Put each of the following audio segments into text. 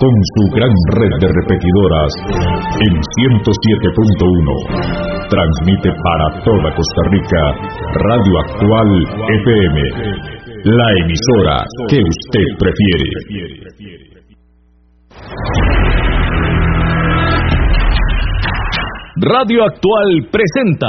con su gran red de repetidoras en 107.1. Transmite para toda Costa Rica Radio Actual FM, la emisora que usted prefiere. Radio Actual presenta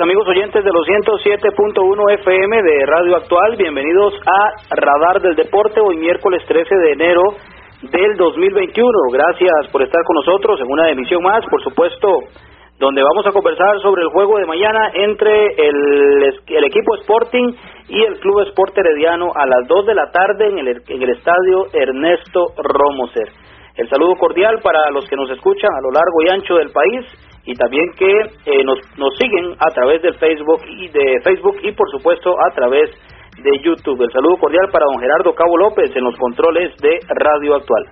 Amigos oyentes de los 107.1 FM de Radio Actual. Bienvenidos a Radar del Deporte, hoy miércoles 13 de enero del 2021. Gracias por estar con nosotros en una emisión más, por supuesto, donde vamos a conversar sobre el juego de mañana entre el, el equipo Sporting y el Club Sport Herediano a las 2 de la tarde en el, en el estadio Ernesto Romoser. El saludo cordial para los que nos escuchan a lo largo y ancho del país y también que eh, nos, nos siguen a través del Facebook y de Facebook y por supuesto a través de YouTube. El saludo cordial para don Gerardo Cabo López en los controles de Radio Actual.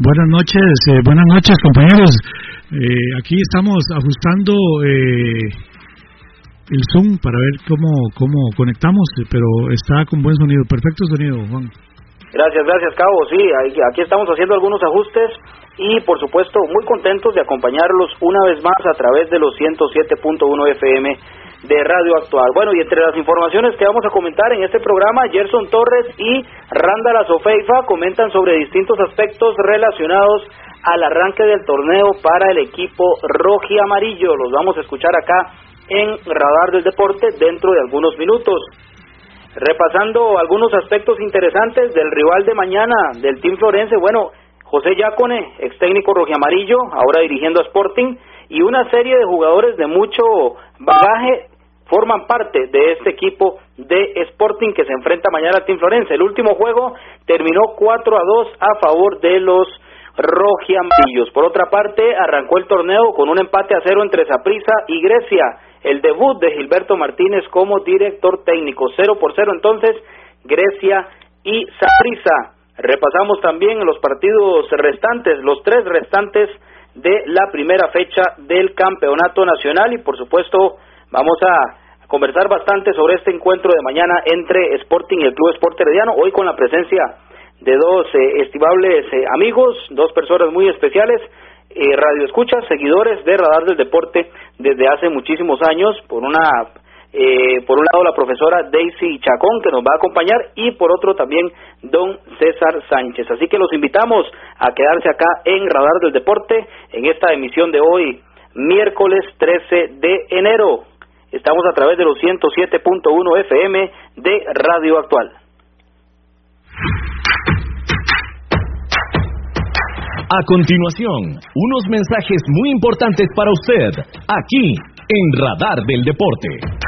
Buenas noches, eh, buenas noches compañeros. Eh, aquí estamos ajustando el Zoom para ver cómo, cómo conectamos, pero está con buen sonido, perfecto sonido, Juan. Gracias, gracias, Cabo. Sí, aquí estamos haciendo algunos ajustes y, por supuesto, muy contentos de acompañarlos una vez más a través de los 107.1 FM de Radio Actual. Bueno, y entre las informaciones que vamos a comentar en este programa, Gerson Torres y Randa Sofeifa comentan sobre distintos aspectos relacionados al arranque del torneo para el equipo rojo y amarillo. Los vamos a escuchar acá en Radar del Deporte dentro de algunos minutos. Repasando algunos aspectos interesantes del rival de mañana del Team Florense, bueno, José Yacone, ex técnico rojiamarillo, ahora dirigiendo a Sporting, y una serie de jugadores de mucho bagaje forman parte de este equipo de Sporting que se enfrenta mañana al Team Florense. El último juego terminó 4 a 2 a favor de los rojiamarillos. Por otra parte, arrancó el torneo con un empate a cero entre Saprissa y Grecia el debut de Gilberto Martínez como director técnico. 0 por 0 entonces, Grecia y Saprissa. Repasamos también los partidos restantes, los tres restantes de la primera fecha del campeonato nacional y por supuesto vamos a conversar bastante sobre este encuentro de mañana entre Sporting y el Club Sport Herediano, hoy con la presencia de dos eh, estimables eh, amigos, dos personas muy especiales, eh, radio escuchas, seguidores de Radar del Deporte desde hace muchísimos años, por una eh, por un lado la profesora Daisy Chacón que nos va a acompañar y por otro también don César Sánchez. Así que los invitamos a quedarse acá en Radar del Deporte en esta emisión de hoy, miércoles 13 de enero. Estamos a través de los 107.1 FM de Radio Actual. A continuación, unos mensajes muy importantes para usted, aquí en Radar del Deporte.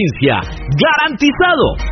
¡Garantizado!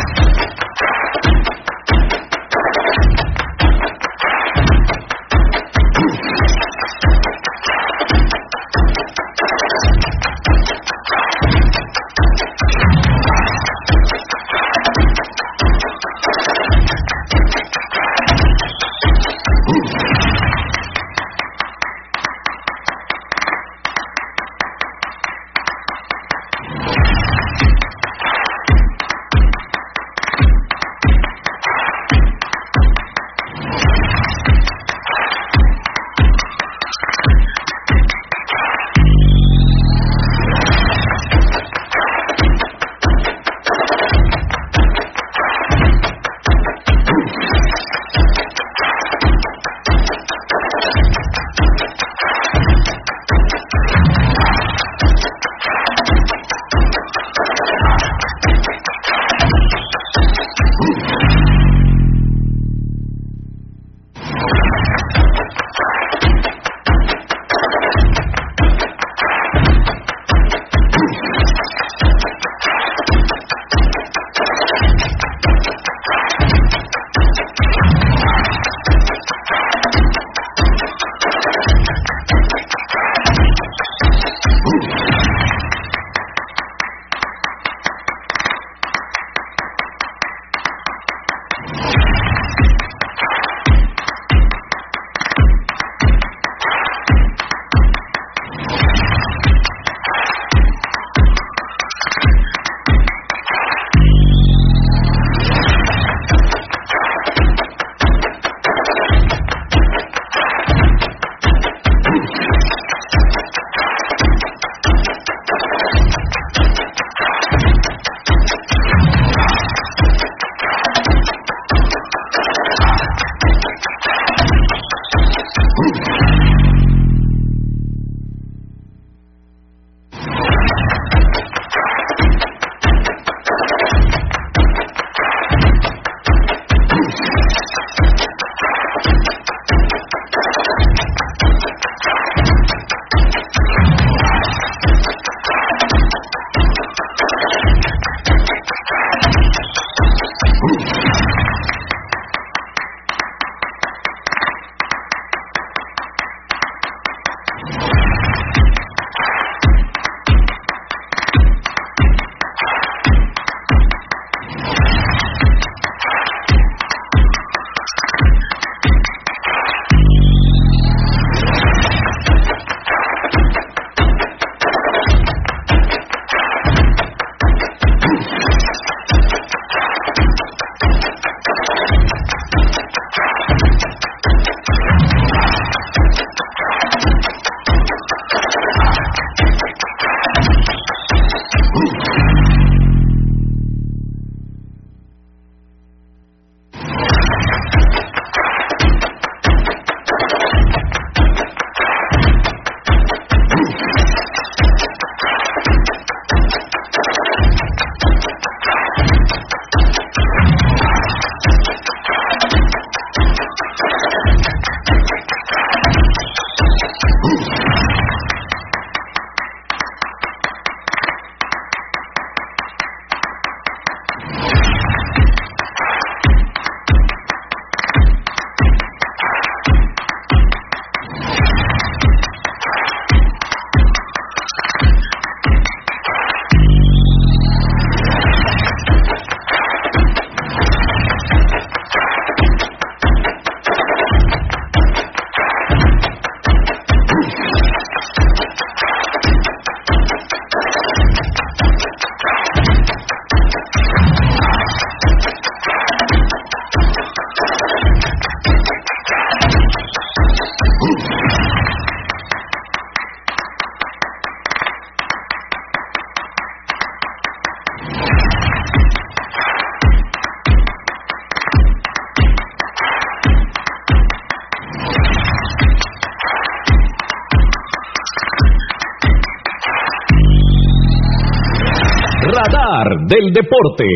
del deporte.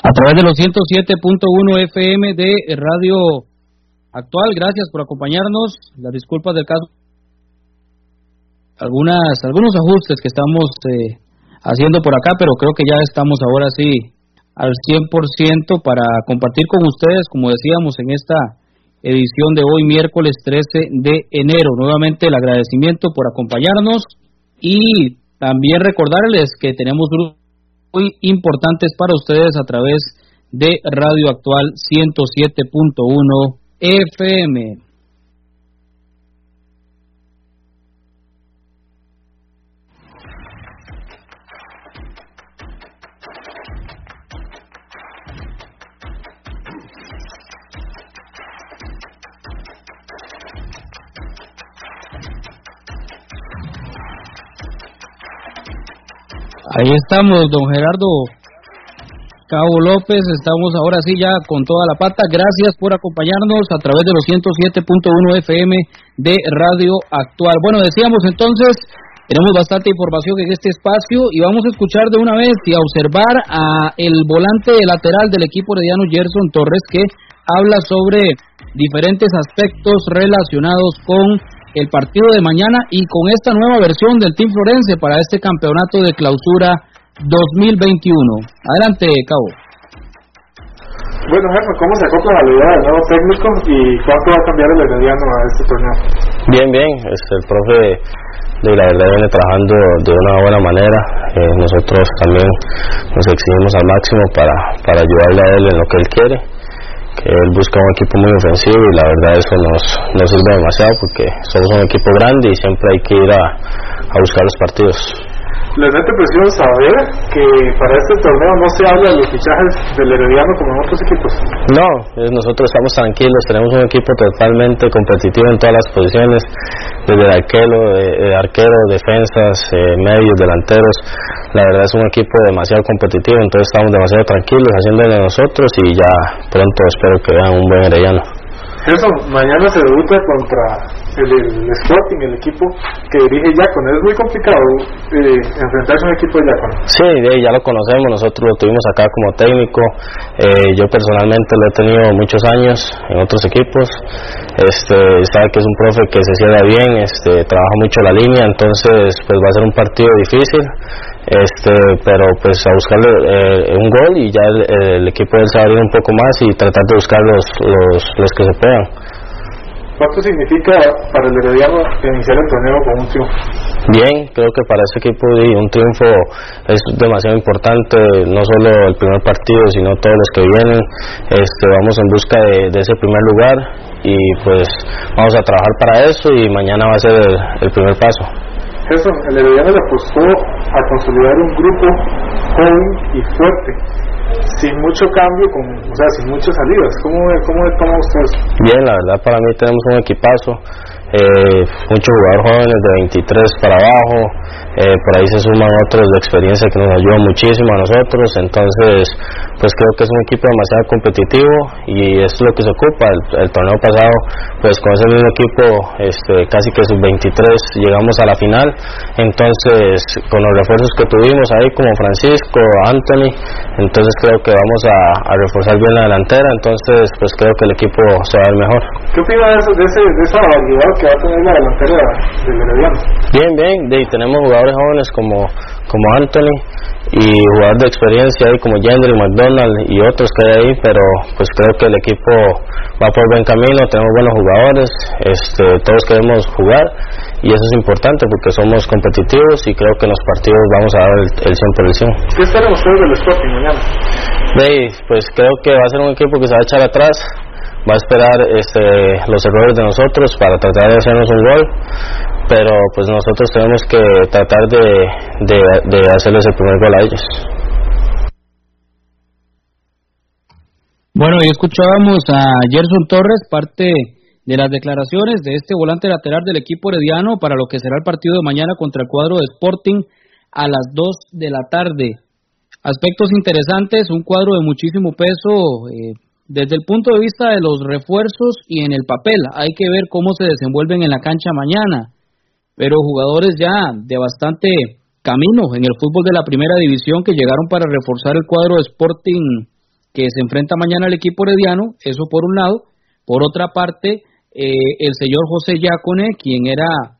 A través de los 107.1 FM de Radio Actual, gracias por acompañarnos. Las disculpas del caso. Algunas, algunos ajustes que estamos eh, haciendo por acá, pero creo que ya estamos ahora sí al 100% para compartir con ustedes, como decíamos en esta edición de hoy, miércoles 13 de enero. Nuevamente el agradecimiento por acompañarnos y también recordarles que tenemos grupos muy importantes para ustedes a través de Radio Actual 107.1 FM. Ahí estamos, don Gerardo Cabo López, estamos ahora sí ya con toda la pata. Gracias por acompañarnos a través de los 107.1 FM de Radio Actual. Bueno, decíamos entonces, tenemos bastante información en este espacio y vamos a escuchar de una vez y a observar a el volante lateral del equipo herediano Gerson Torres que habla sobre diferentes aspectos relacionados con el partido de mañana y con esta nueva versión del Team Florense para este campeonato de clausura 2021. Adelante, Cabo. Bueno, jefe, ¿cómo se acopla la idea del nuevo técnico y cuánto va a cambiar el mediano a este torneo? Bien, bien, este, el profe de la verdad viene trabajando de una buena manera. Eh, nosotros también nos exigimos al máximo para, para ayudarle a él en lo que él quiere él busca un equipo muy ofensivo y la verdad eso nos, nos sirve demasiado porque somos un equipo grande y siempre hay que ir a, a buscar los partidos. Les mete presión saber que para este torneo no se habla de los fichajes del Herediano como en otros equipos. No, nosotros estamos tranquilos, tenemos un equipo totalmente competitivo en todas las posiciones, desde el arquero, eh, arquero defensas, eh, medios, delanteros. La verdad es un equipo demasiado competitivo, entonces estamos demasiado tranquilos haciéndolo de nosotros y ya pronto espero que vean un buen Herediano. Eso, mañana se debuta contra el, el, Sporting, el equipo que dirige Yacon. Es muy complicado eh, enfrentarse a un equipo de Yacon. Sí, ya lo conocemos, nosotros lo tuvimos acá como técnico. Eh, yo personalmente lo he tenido muchos años en otros equipos. Este, sabe que es un profe que se cierra bien, este, trabaja mucho la línea, entonces pues va a ser un partido difícil este pero pues a buscarle eh, un gol y ya el, equipo del abrir un poco más y tratar de buscar los, los, los que se puedan ¿Cuánto significa para el Herediano iniciar el torneo con un triunfo? Bien, creo que para ese equipo un triunfo es demasiado importante, no solo el primer partido, sino todos los que vienen. Este, vamos en busca de, ese primer lugar y pues vamos a trabajar para eso y mañana va a ser el primer paso. Eso, el Herediano le apostó a consolidar un grupo joven y fuerte, sin mucho cambio, con, o sea, sin muchas salidas. ¿Cómo, cómo toma usted eso? Bien, la verdad para mí tenemos un equipazo, eh, muchos jugadores jóvenes de 23 para abajo, eh, por ahí se suman otros de experiencia que nos ayudan muchísimo a nosotros, entonces pues creo que es un equipo demasiado competitivo y es lo que se ocupa. El, torneo pasado pues con ese mismo equipo este, casi que sub 23 llegamos a la final, entonces con los refuerzos que tuvimos ahí como Francisco, Anthony, entonces creo que vamos a, reforzar bien la delantera, entonces pues creo que el equipo se va a mejor. ¿Qué opina de, ese, de esa variedad va a tener la delantera del Herediano? Bien, bien, de, tenemos jugadores jóvenes como, como Anthony y jugadores de experiencia ahí como Gendry, McDonald y otros que hay ahí, pero pues creo que el equipo va por buen camino, tenemos buenos jugadores, este, todos queremos jugar y eso es importante porque somos competitivos y creo que en los partidos vamos a dar el, el 100%. ¿Qué esperan ustedes del Sporting mañana? pues creo que va a ser un equipo que se va a echar atrás, va a esperar este, los errores de nosotros para tratar de hacernos un gol pero pues nosotros tenemos que tratar de, de, hacerles el primer gol a ellos. Bueno, y escuchábamos a Gerson Torres, parte de las declaraciones de este volante lateral del equipo herediano para lo que será el partido de mañana contra el cuadro de Sporting a las 2 de la tarde. Aspectos interesantes, un cuadro de muchísimo peso eh, desde el punto de vista de los refuerzos y en el papel. Hay que ver cómo se desenvuelven en la cancha mañana. pero jugadores ya de bastante camino en el fútbol de la primera división que llegaron para reforzar el cuadro de Sporting que se enfrenta mañana al equipo herediano, eso por un lado. Por otra parte, eh, el señor José Yacone, quien era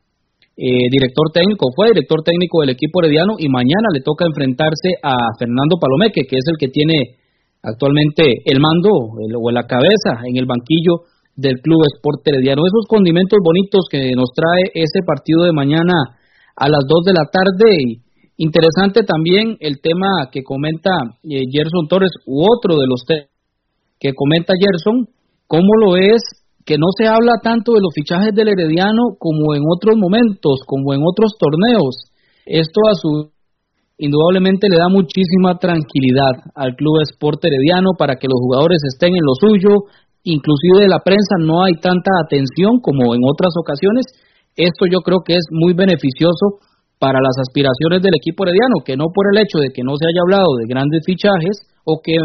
eh, director técnico, fue director técnico del equipo herediano y mañana le toca enfrentarse a Fernando Palomeque, que es el que tiene actualmente el mando o la cabeza en el banquillo del Club Sport Herediano. Esos condimentos bonitos que nos trae ese partido de mañana a las 2 de la tarde. Interesante también el tema que comenta eh, Gerson Torres u otro de los que comenta Gerson, cómo lo es que no se habla tanto de los fichajes del Herediano como en otros momentos, como en otros torneos. Esto a su indudablemente le da muchísima tranquilidad al Club Sport Herediano para que los jugadores estén en lo suyo, inclusive de la prensa no hay tanta atención como en otras ocasiones. Esto yo creo que es muy beneficioso para las aspiraciones del equipo herediano, que no por el hecho de que no se haya hablado de grandes fichajes o que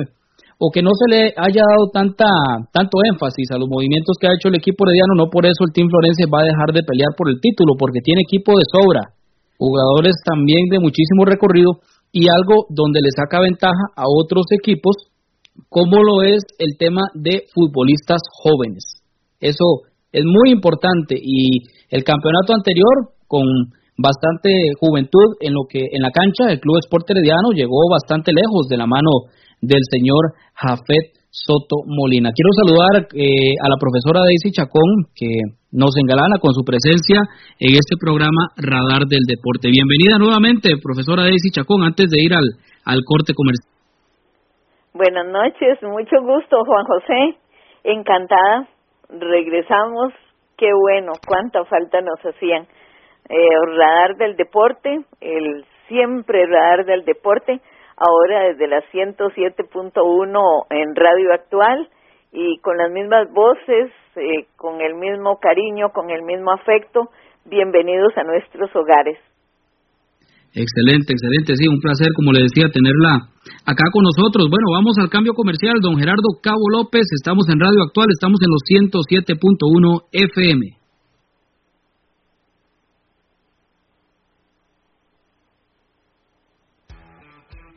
o que no se le haya dado tanta tanto énfasis a los movimientos que ha hecho el equipo herediano, no por eso el Team Florense va a dejar de pelear por el título, porque tiene equipo de sobra, jugadores también de muchísimo recorrido y algo donde le saca ventaja a otros equipos, como lo es el tema de futbolistas jóvenes. Eso es muy importante y el campeonato anterior con bastante juventud en lo que en la cancha el Club Sport Herediano llegó bastante lejos de la mano del señor Jafet Soto Molina. Quiero saludar eh, a la profesora Daisy Chacón, que nos engalana con su presencia en este programa Radar del Deporte. Bienvenida nuevamente, profesora Daisy Chacón, antes de ir al, al corte comercial. Buenas noches, mucho gusto, Juan José. Encantada. Regresamos. Qué bueno, cuánta falta nos hacían. Eh, radar del deporte, el siempre radar del deporte ahora desde la 107.1 en Radio Actual y con las mismas voces, eh, con el mismo cariño, con el mismo afecto. Bienvenidos a nuestros hogares. Excelente, excelente, sí, un placer, como le decía, tenerla acá con nosotros. Bueno, vamos al cambio comercial, don Gerardo Cabo López, estamos en Radio Actual, estamos en los 107.1 FM.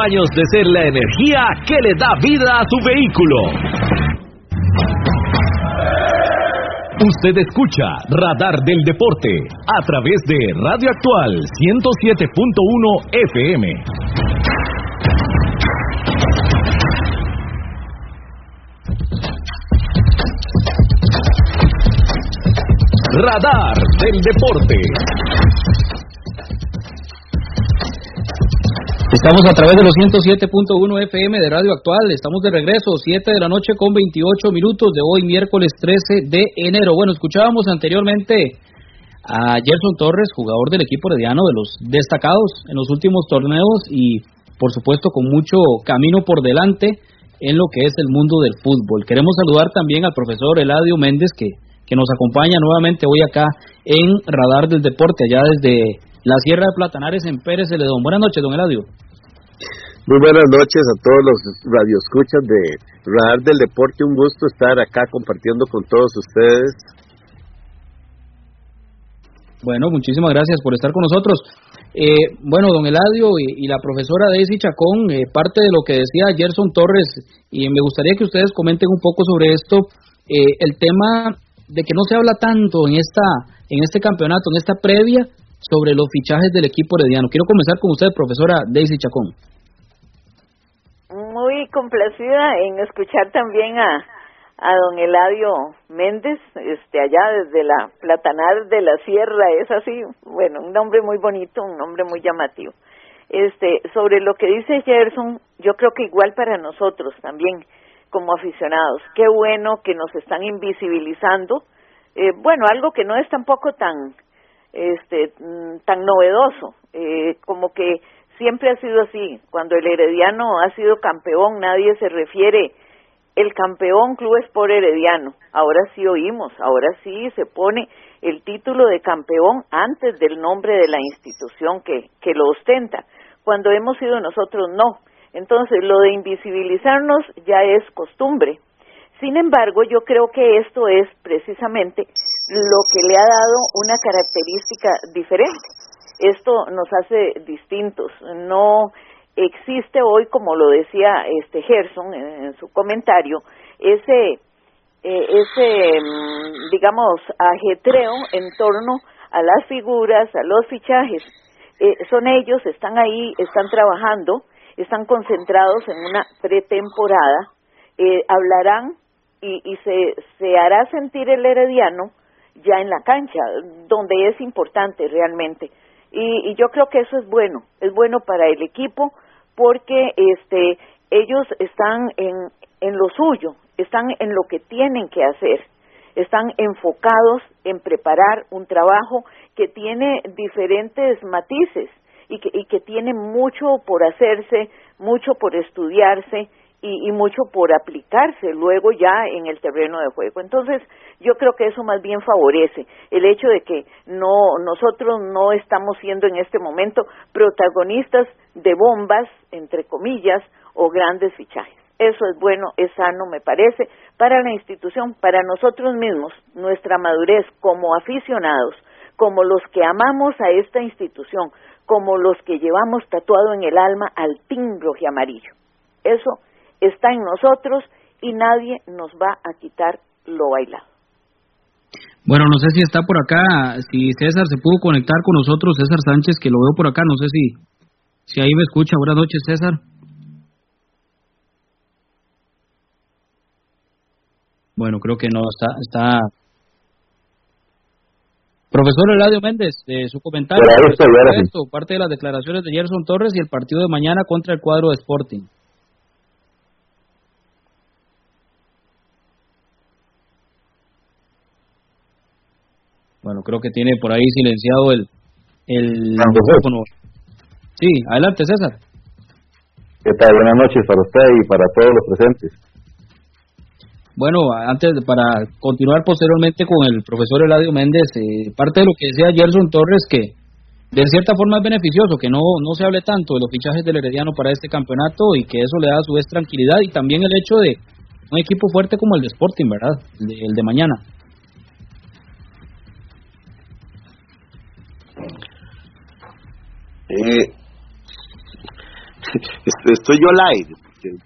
años de ser la energía que le da vida a su vehículo. Usted escucha Radar del Deporte a través de Radio Actual 107.1 FM. Radar del Deporte. Estamos a través de los 107.1 FM de Radio Actual. Estamos de regreso, 7 de la noche con 28 minutos de hoy, miércoles 13 de enero. Bueno, escuchábamos anteriormente a Gerson Torres, jugador del equipo herediano, de los destacados en los últimos torneos y, por supuesto, con mucho camino por delante en lo que es el mundo del fútbol. Queremos saludar también al profesor Eladio Méndez, que, que nos acompaña nuevamente hoy acá en Radar del Deporte, allá desde la Sierra de Platanares en Pérez Celedón. Buenas noches, don Eladio. Muy buenas noches a todos los radioescuchas de Radar del Deporte. Un gusto estar acá compartiendo con todos ustedes. Bueno, muchísimas gracias por estar con nosotros. Eh, bueno, don Eladio y, la profesora Daisy Chacón, eh, parte de lo que decía Gerson Torres, y me gustaría que ustedes comenten un poco sobre esto, eh, el tema de que no se habla tanto en esta en este campeonato, en esta previa, sobre los fichajes del equipo herediano. Quiero comenzar con usted, profesora Daisy Chacón. Muy complacida en escuchar también a, a don Eladio Méndez, este allá desde la Platanar de la Sierra, es así, bueno, un nombre muy bonito, un nombre muy llamativo. Este, sobre lo que dice Gerson, yo creo que igual para nosotros también como aficionados, qué bueno que nos están invisibilizando, eh, bueno, algo que no es tampoco tan este mm, tan novedoso. Eh, como que siempre ha sido así. Cuando el herediano ha sido campeón nadie se refiere. El campeón club es por herediano. Ahora sí oímos ahora sí se pone el título de campeón antes del nombre de la institución que que lo ostenta. Cuando hemos sido nosotros no. Entonces lo de invisibilizarnos ya es costumbre. Sin embargo, yo creo que esto es precisamente lo que le ha dado una característica diferente. Esto nos hace distintos. No existe hoy, como lo decía este Gerson en, su comentario, ese eh, ese mm, digamos ajetreo en torno a las figuras, a los fichajes. Eh, son ellos, están ahí, están trabajando, están concentrados en una pretemporada, eh, hablarán y, y se, se hará sentir el herediano ya en la cancha, donde es importante realmente. Y, y yo creo que eso es bueno, es bueno para el equipo porque este ellos están en, en lo suyo, están en lo que tienen que hacer, están enfocados en preparar un trabajo que tiene diferentes matices y que, y que tiene mucho por hacerse, mucho por estudiarse y, y, mucho por aplicarse luego ya en el terreno de juego. Entonces, yo creo que eso más bien favorece el hecho de que no nosotros no estamos siendo en este momento protagonistas de bombas, entre comillas, o grandes fichajes. Eso es bueno, es sano, me parece, para la institución, para nosotros mismos, nuestra madurez como aficionados, como los que amamos a esta institución, como los que llevamos tatuado en el alma al timbre y amarillo. Eso está en nosotros y nadie nos va a quitar lo bailado. Bueno, no sé si está por acá, si César se pudo conectar con nosotros, César Sánchez, que lo veo por acá, no sé si, si ahí me escucha. Buenas noches, César. Bueno, creo que no, está, está Profesor Eladio Méndez, su comentario parte de las declaraciones de Gerson Torres y el partido de mañana contra el cuadro de Sporting. Bueno, creo que tiene por ahí silenciado el, el micrófono. Sí, adelante César. ¿Qué tal? Buenas noches para usted y para todos los presentes. Bueno, antes para continuar posteriormente con el profesor Eladio Méndez, eh, parte de lo que decía Gerson Torres que de cierta forma es beneficioso que no, no se hable tanto de los fichajes del Herediano para este campeonato y que eso le da a su vez tranquilidad y también el hecho de un equipo fuerte como el de Sporting, ¿verdad? El de, mañana. Eh, estoy yo live.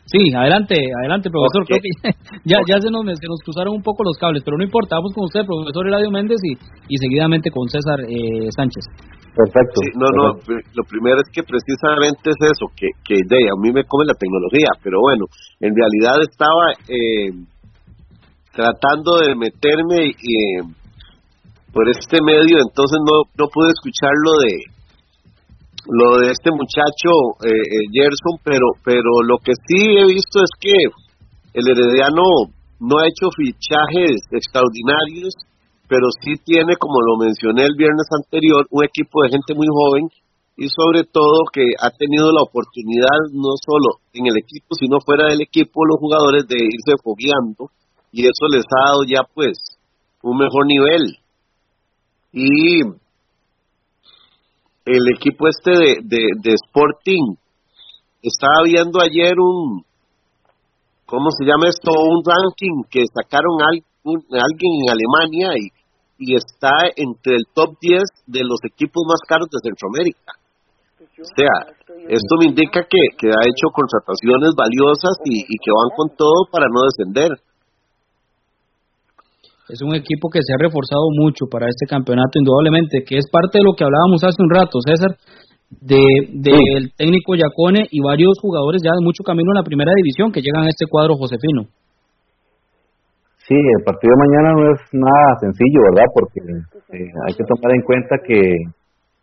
Sí, adelante, adelante, profesor. Creo que ya, ya se, nos, se nos cruzaron un poco los cables, pero no importa, vamos con usted, profesor Eladio Méndez, y, y seguidamente con César eh, Sánchez. Perfecto. no, no, lo primero es que precisamente es eso, que, que de, a mí me come la tecnología, pero bueno, en realidad estaba eh, tratando de meterme eh, por este medio, entonces no, no pude escuchar lo de lo de este muchacho eh, eh, Gerson, pero pero lo que sí he visto es que el Herediano no ha hecho fichajes extraordinarios pero sí tiene, como lo mencioné el viernes anterior, un equipo de gente muy joven y sobre todo que ha tenido la oportunidad no solo en el equipo, sino fuera del equipo, los jugadores de irse fogueando y eso les ha dado ya pues un mejor nivel. Y el equipo este de, de, Sporting estaba viendo ayer un, ¿cómo se llama esto? Un ranking que sacaron a alguien en Alemania y y está entre el top 10 de los equipos más caros de Centroamérica. O sea, esto me indica que, que ha hecho contrataciones valiosas y, que van con todo para no descender. Es un equipo que se ha reforzado mucho para este campeonato, indudablemente, que es parte de lo que hablábamos hace un rato, César, del de, técnico Yacone y varios jugadores ya de mucho camino en la primera división que llegan a este cuadro Josefino. Sí, el partido de mañana no es nada sencillo, ¿verdad? Porque eh, hay que tomar en cuenta que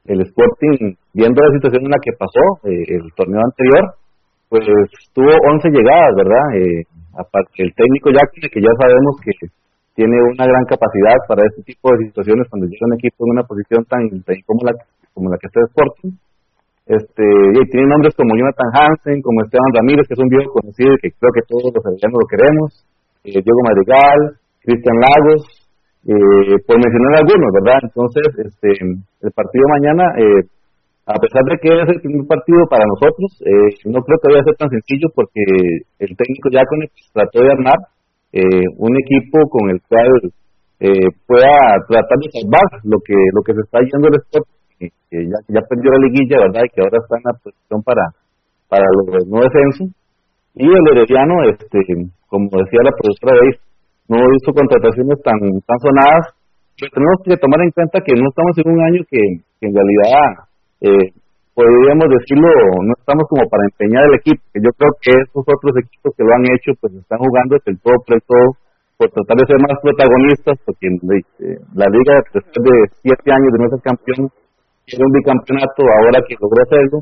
el Sporting, viendo la situación en la que pasó eh, el torneo anterior, pues tuvo 11 llegadas, ¿verdad? Eh, aparte el técnico ya que ya sabemos que tiene una gran capacidad para este tipo de situaciones cuando llega un equipo en una posición tan, como la como la que está Sporting. Este, y tiene nombres como Jonathan Hansen, como Esteban Ramírez, que es un viejo conocido y que creo que todos los heredianos lo queremos eh, Diego Madrigal, Cristian Lagos, eh, por mencionar algunos, ¿verdad? Entonces, este, el partido mañana, eh, a pesar de que es el primer partido para nosotros, eh, no creo que vaya a ser tan sencillo porque el técnico Yacone trató de armar eh, un equipo con el cual eh, pueda tratar de salvar lo que lo que se está yendo el sport, que ya, perdió la liguilla, ¿verdad? Y que ahora está en la posición para, para los no descenso. Y el Herediano, este, como decía la profesora de no hizo contrataciones tan, tan sonadas, pero tenemos que tomar en cuenta que no estamos en un año que, en realidad, eh, podríamos decirlo, no estamos como para empeñar el equipo, que yo creo que esos otros equipos que lo han hecho, pues están jugando el todo el todo, por tratar de ser más protagonistas, porque eh, la liga después de siete años de no ser campeón, era un bicampeonato, ahora que logró hacerlo,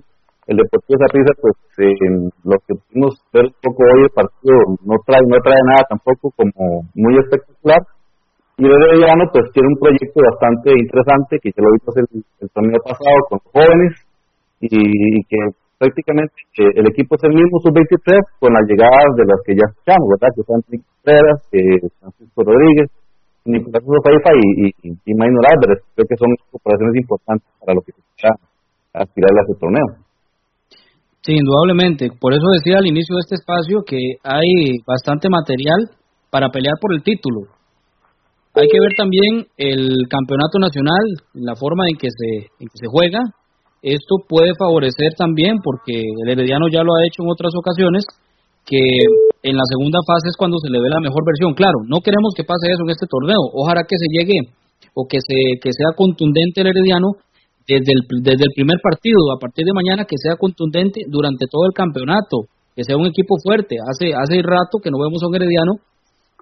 el Deportivo Zaprisa, pues eh, lo que pudimos ver un poco hoy el partido no trae no trae nada tampoco como muy espectacular y el Herediano pues tiene un proyecto bastante interesante que ya lo vimos el, el torneo pasado con jóvenes y, que prácticamente el equipo es el mismo sub-23 con las llegadas de las que ya escuchamos, ¿verdad? Que son Contreras, Francisco Rodríguez, Nicolás Faifa y, y, y Maynor Álvarez. Creo que son operaciones importantes para lo que se está aspirar a este torneo. Sí, indudablemente. Por eso decía al inicio de este espacio que hay bastante material para pelear por el título. Hay que ver también el campeonato nacional, la forma en que se, en que se juega. Esto puede favorecer también, porque el Herediano ya lo ha hecho en otras ocasiones, que en la segunda fase es cuando se le ve la mejor versión. Claro, no queremos que pase eso en este torneo. Ojalá que se llegue o que, se, que sea contundente el Herediano desde el, desde el primer partido, a partir de mañana, que sea contundente durante todo el campeonato, que sea un equipo fuerte. Hace, hace rato que no vemos a un Herediano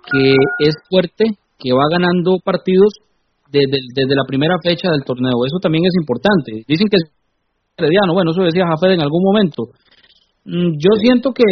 que es fuerte, que va ganando partidos desde, desde la primera fecha del torneo. Eso también es importante. Dicen que Herediano, bueno, eso decía Jafet en algún momento. Mm, yo siento que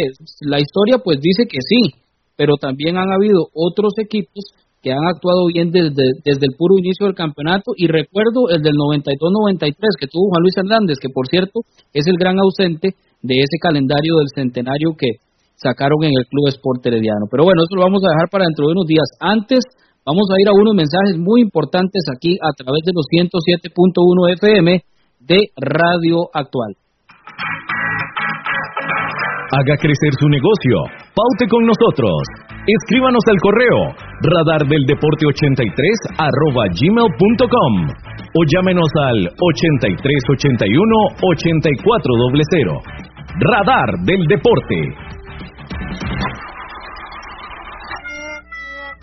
la historia pues dice que sí, pero también han habido otros equipos que han actuado bien desde, desde el puro inicio del campeonato y recuerdo el del 92-93 que tuvo Juan Luis Hernández, que por cierto es el gran ausente de ese calendario del centenario que, sacaron en el Club Sport Herediano. Pero bueno, eso lo vamos a dejar para dentro de unos días. Antes, vamos a ir a unos mensajes muy importantes aquí a través de los 107.1 FM de Radio Actual. Haga crecer su negocio. Paute con nosotros. Escríbanos al correo radardeldeporte83 arroba gmail.com o llámenos al 8381 8400. Radar del Deporte.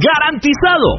¡Garantizado!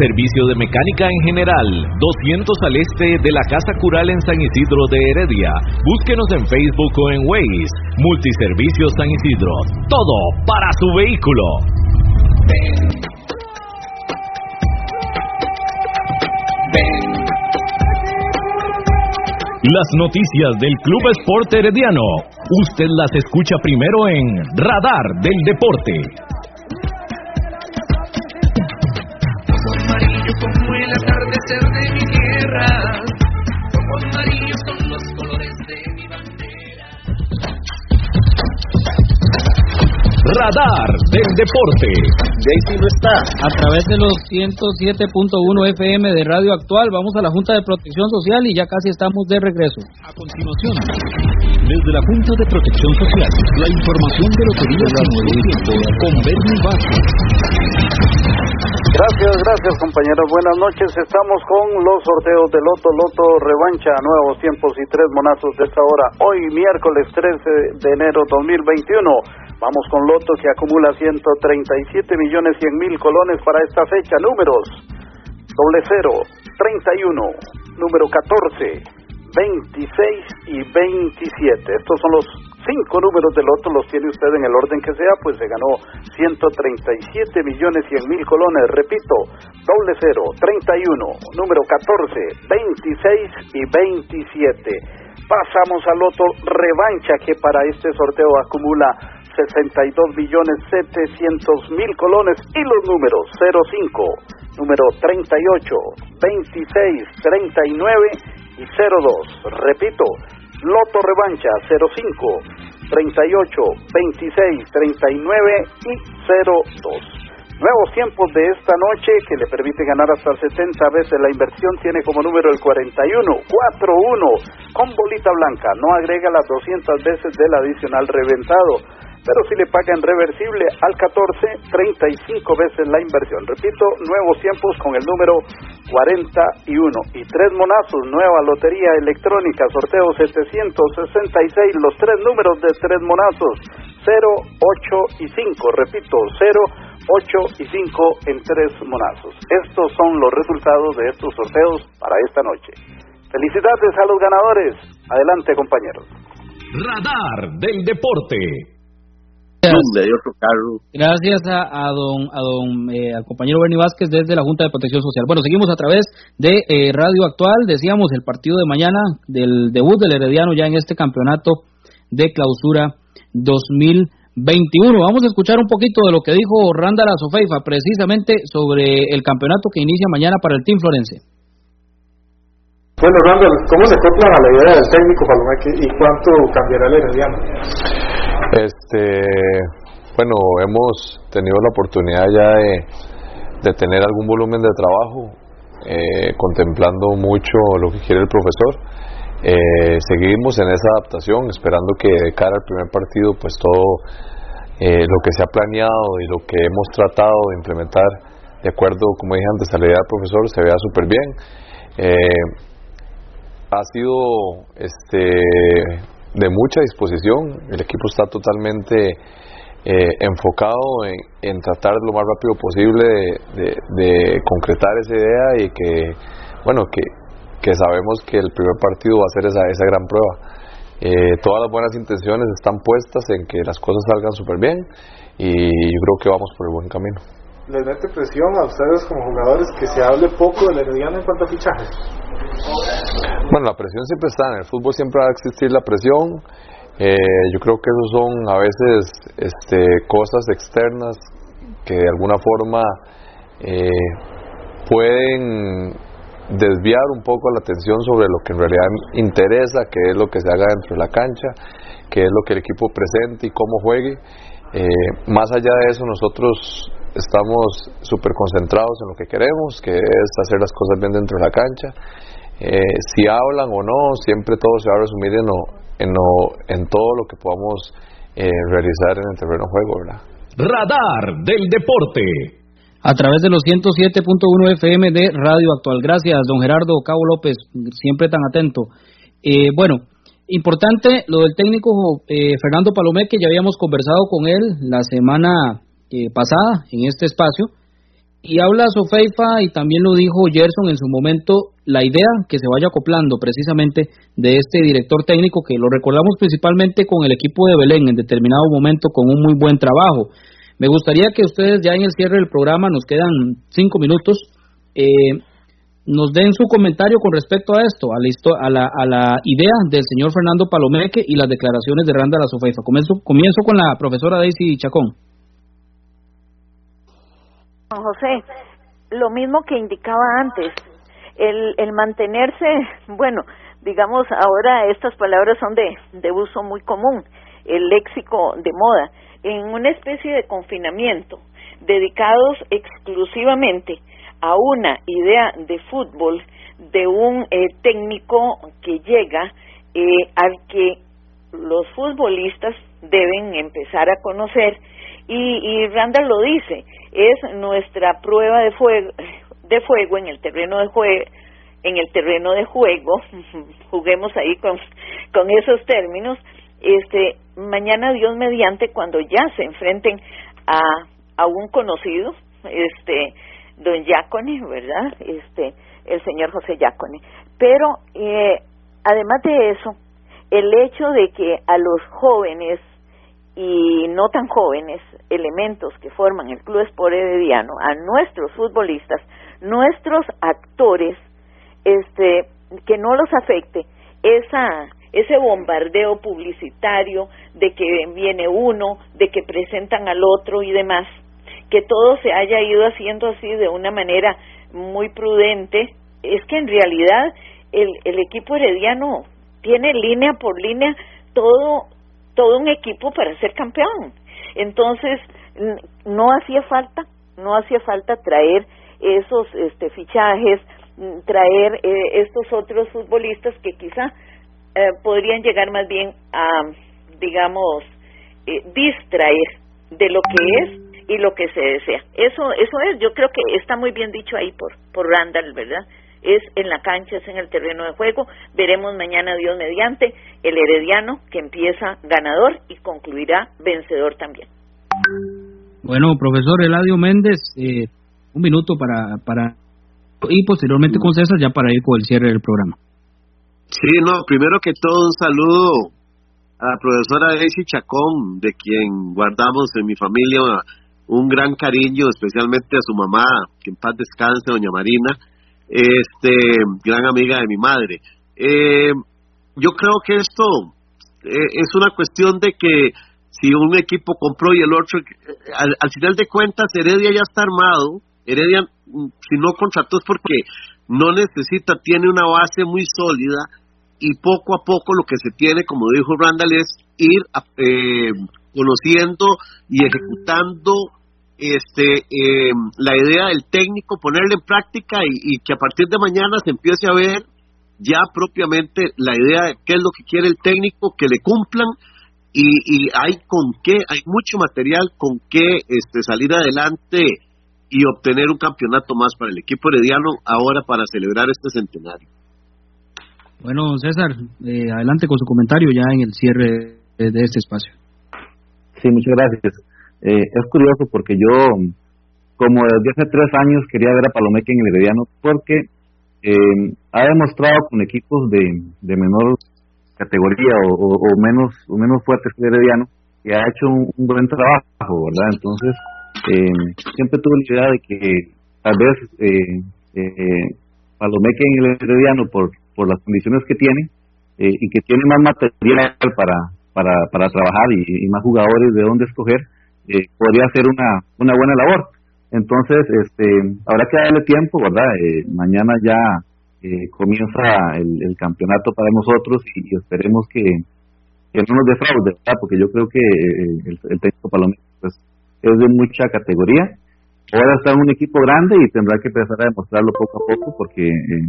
servicio de mecánica en general, 200 al este de la Casa Cural en San Isidro de Heredia. Búsquenos en Facebook o en Waze. Multiservicios San Isidro. Todo para su vehículo. Las noticias del Club Sport Herediano. Usted las escucha primero en Radar del Deporte. Como el atardecer de mi tierra. Radar del deporte. Daisy no está. A través de los 107.1 FM de Radio Actual, vamos a la Junta de Protección Social y ya casi estamos de regreso. A continuación, desde la Junta de Protección Social, la información de Lotería Tiempo con Bernie Vázquez. Gracias, gracias compañeros. Buenas noches. Estamos con los sorteos de Loto, Loto Revancha, nuevos tiempos y tres monazos de esta hora. Hoy, miércoles 13 de enero 2021. Vamos con Loto que acumula 137 millones 100 mil colones para esta fecha. Números: doble cero, 31, número 14, 26 y 27. Estos son los cinco números del loto los tiene usted en el orden que sea, pues se ganó 137 millones 100 mil colones, repito, doble cero, 31, número 14, 26 y 27. Pasamos al loto revancha que para este sorteo acumula 62 millones 700 mil colones y los números 05, número 38, 26, 39 y 02. Repito, Loto Revancha 05 38 26 39 y 02. Nuevos tiempos de esta noche que le permite ganar hasta 70 veces la inversión tiene como número el 41 41 con bolita blanca. No agrega las 200 veces del adicional reventado, pero si le paga en reversible al 14 35 veces la inversión. Repito, nuevos tiempos con el número 41 y tres monazos, nueva lotería electrónica, sorteo 766, los tres números de tres monazos, 0, 8 y 5, repito, 0, 8 y 5 en tres monazos. Estos son los resultados de estos sorteos para esta noche. Felicidades a los ganadores. Adelante, compañeros. Radar del deporte. Gracias a, don, a don eh, al compañero Bernie Vázquez desde la Junta de Protección Social. Bueno, seguimos a través de eh, Radio Actual. Decíamos el partido de mañana del debut del Herediano ya en este campeonato de clausura 2021. Vamos a escuchar un poquito de lo que dijo Randall Azofeifa precisamente sobre el campeonato que inicia mañana para el Team Florense. Bueno, Randall, ¿cómo se acoplan a la idea del técnico Palomeque y cuánto cambiará el Herediano? Este, bueno, hemos tenido la oportunidad ya de, tener algún volumen de trabajo, eh, contemplando mucho lo que quiere el profesor. Eh, seguimos en esa adaptación, esperando que de cara al primer partido, pues todo eh, lo que se ha planeado y lo que hemos tratado de implementar, de acuerdo, como dije antes, a la idea del profesor, se vea súper bien. ha sido este de mucha disposición. El equipo está totalmente eh, enfocado en, tratar lo más rápido posible de, concretar esa idea y que, bueno, que, que, sabemos que el primer partido va a ser esa, esa gran prueba. Eh, todas las buenas intenciones están puestas en que las cosas salgan súper bien y yo creo que vamos por el buen camino. ¿Les mete presión a ustedes como jugadores que se hable poco del Herediano en cuanto a fichajes? Bueno, la presión siempre está, en el fútbol siempre va a existir la presión. Eh, yo creo que eso son a veces este, cosas externas que de alguna forma eh, pueden desviar un poco la atención sobre lo que en realidad interesa, que es lo que se haga dentro de la cancha, que es lo que el equipo presente y cómo juegue. Eh, más allá de eso, nosotros estamos súper concentrados en lo que queremos, que es hacer las cosas bien dentro de la cancha eh, si hablan o no, siempre todo se va a resumir en, en, en todo lo que podamos eh, realizar en el terreno de juego, ¿verdad? Radar del deporte. A través de los 107.1 FM de Radio Actual. Gracias, don Gerardo Cabo López, siempre tan atento. Eh, bueno, importante lo del técnico Fernando Palomé, que ya habíamos conversado con él la semana pasada en este espacio y habla Sofeifa y también lo dijo Gerson en su momento, la idea que se vaya acoplando precisamente de este director técnico que lo recordamos principalmente con el equipo de Belén en determinado momento con un muy buen trabajo. Me gustaría que ustedes ya en el cierre del programa, nos quedan cinco minutos, eh, nos den su comentario con respecto a esto, a la, a la, a la idea del señor Fernando Palomeque y las declaraciones de Randa La Sofeifa. Comienzo, comienzo con la profesora Daisy Chacón. José, lo mismo que indicaba antes, el, el mantenerse, bueno, digamos, ahora estas palabras son de, de uso muy común, el léxico de moda, en una especie de confinamiento, dedicados exclusivamente a una idea de fútbol de un eh, técnico que llega eh, al que los futbolistas deben empezar a conocer y, y Randall lo dice, es nuestra prueba de fuego, de fuego en el terreno de juego en el terreno de juego, juguemos ahí con, con esos términos, este, mañana Dios mediante cuando ya se enfrenten a, a un conocido, este, don Yacone, ¿verdad? Este, el señor José Yacone. Pero, eh, además de eso, el hecho de que a los jóvenes y no tan jóvenes elementos que forman el Club Sport Herediano, a nuestros futbolistas, nuestros actores, este, que no los afecte esa ese bombardeo publicitario de que viene uno, de que presentan al otro y demás, que todo se haya ido haciendo así de una manera muy prudente, es que en realidad el, el equipo herediano tiene línea por línea todo todo un equipo para ser campeón. Entonces, no hacía falta, no hacía falta traer esos este, fichajes, traer eh, estos otros futbolistas que quizá eh, podrían llegar más bien a, digamos, eh, distraer de lo que es y lo que se desea. Eso, eso es, yo creo que está muy bien dicho ahí por, por Randall, ¿verdad? Es en la cancha, es en el terreno de juego. Veremos mañana, Dios mediante, el Herediano que empieza ganador y concluirá vencedor también. Bueno, profesor Eladio Méndez, eh, un minuto para, para y posteriormente con César ya para ir con el cierre del programa. Sí, no, primero que todo un saludo a la profesora Daisy Chacón, de quien guardamos en mi familia un gran cariño, especialmente a su mamá, que en paz descanse, doña Marina, este, gran amiga de mi madre. Eh, yo creo que esto eh, es una cuestión de que si un equipo compró y el otro, eh, al, al final de cuentas, Heredia ya está armado, Heredia, mm, si no contrató es porque no necesita, tiene una base muy sólida y poco a poco lo que se tiene, como dijo Randall, es ir eh, conociendo y ejecutando este eh, la idea del técnico, ponerla en práctica y, y, que a partir de mañana se empiece a ver ya propiamente la idea de qué es lo que quiere el técnico, que le cumplan y, y hay con qué, hay mucho material con qué este, salir adelante y obtener un campeonato más para el equipo herediano ahora para celebrar este centenario. Bueno, César, eh, adelante con su comentario ya en el cierre de, este espacio. Sí, muchas gracias. Eh, es curioso porque yo, como desde hace tres años, quería ver a Palomeque en el Herediano porque eh, ha demostrado con equipos de, de menor categoría o, menos o menos fuertes que el Herediano que ha hecho un, un buen trabajo, ¿verdad? Entonces, eh, siempre tuve la idea de que tal vez eh, eh, Palomeque en el Herediano, por, por las condiciones que tiene eh, y que tiene más material para, para, para trabajar y, y más jugadores de dónde escoger, eh, podría hacer una, una buena labor. Entonces, este, habrá que darle tiempo, ¿verdad? Eh, mañana ya eh, comienza el, campeonato para nosotros y, esperemos que, que no nos defraude, ¿verdad? Porque yo creo que eh, el, técnico Palomeque pues, es de mucha categoría. Ahora está en un equipo grande y tendrá que empezar a demostrarlo poco a poco porque eh,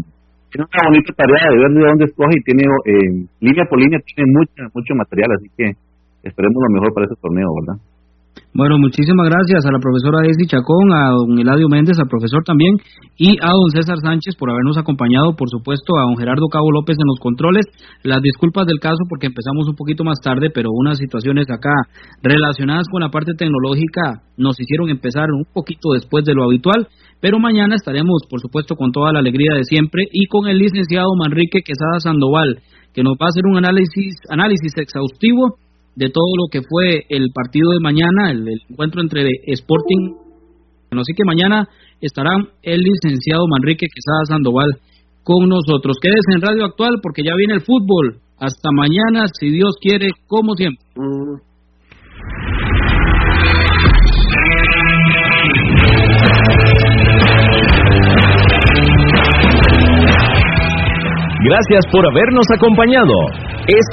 tiene una bonita tarea de ver de dónde escoge y tiene eh, línea por línea tiene mucho, mucho material, así que esperemos lo mejor para ese torneo, ¿verdad? Bueno, muchísimas gracias a la profesora Esli Chacón, a don Eladio Méndez, al profesor también, y a don César Sánchez por habernos acompañado, por supuesto, a don Gerardo Cabo López en los controles. Las disculpas del caso porque empezamos un poquito más tarde, pero unas situaciones acá relacionadas con la parte tecnológica nos hicieron empezar un poquito después de lo habitual, pero mañana estaremos, por supuesto, con toda la alegría de siempre y con el licenciado Manrique Quesada Sandoval, que nos va a hacer un análisis, análisis exhaustivo de todo lo que fue el partido de mañana, el, encuentro entre Sporting. Así que mañana estará el licenciado Manrique Quesada Sandoval con nosotros. Quédese en Radio Actual porque ya viene el fútbol. Hasta mañana, si Dios quiere, como siempre. Gracias por habernos acompañado.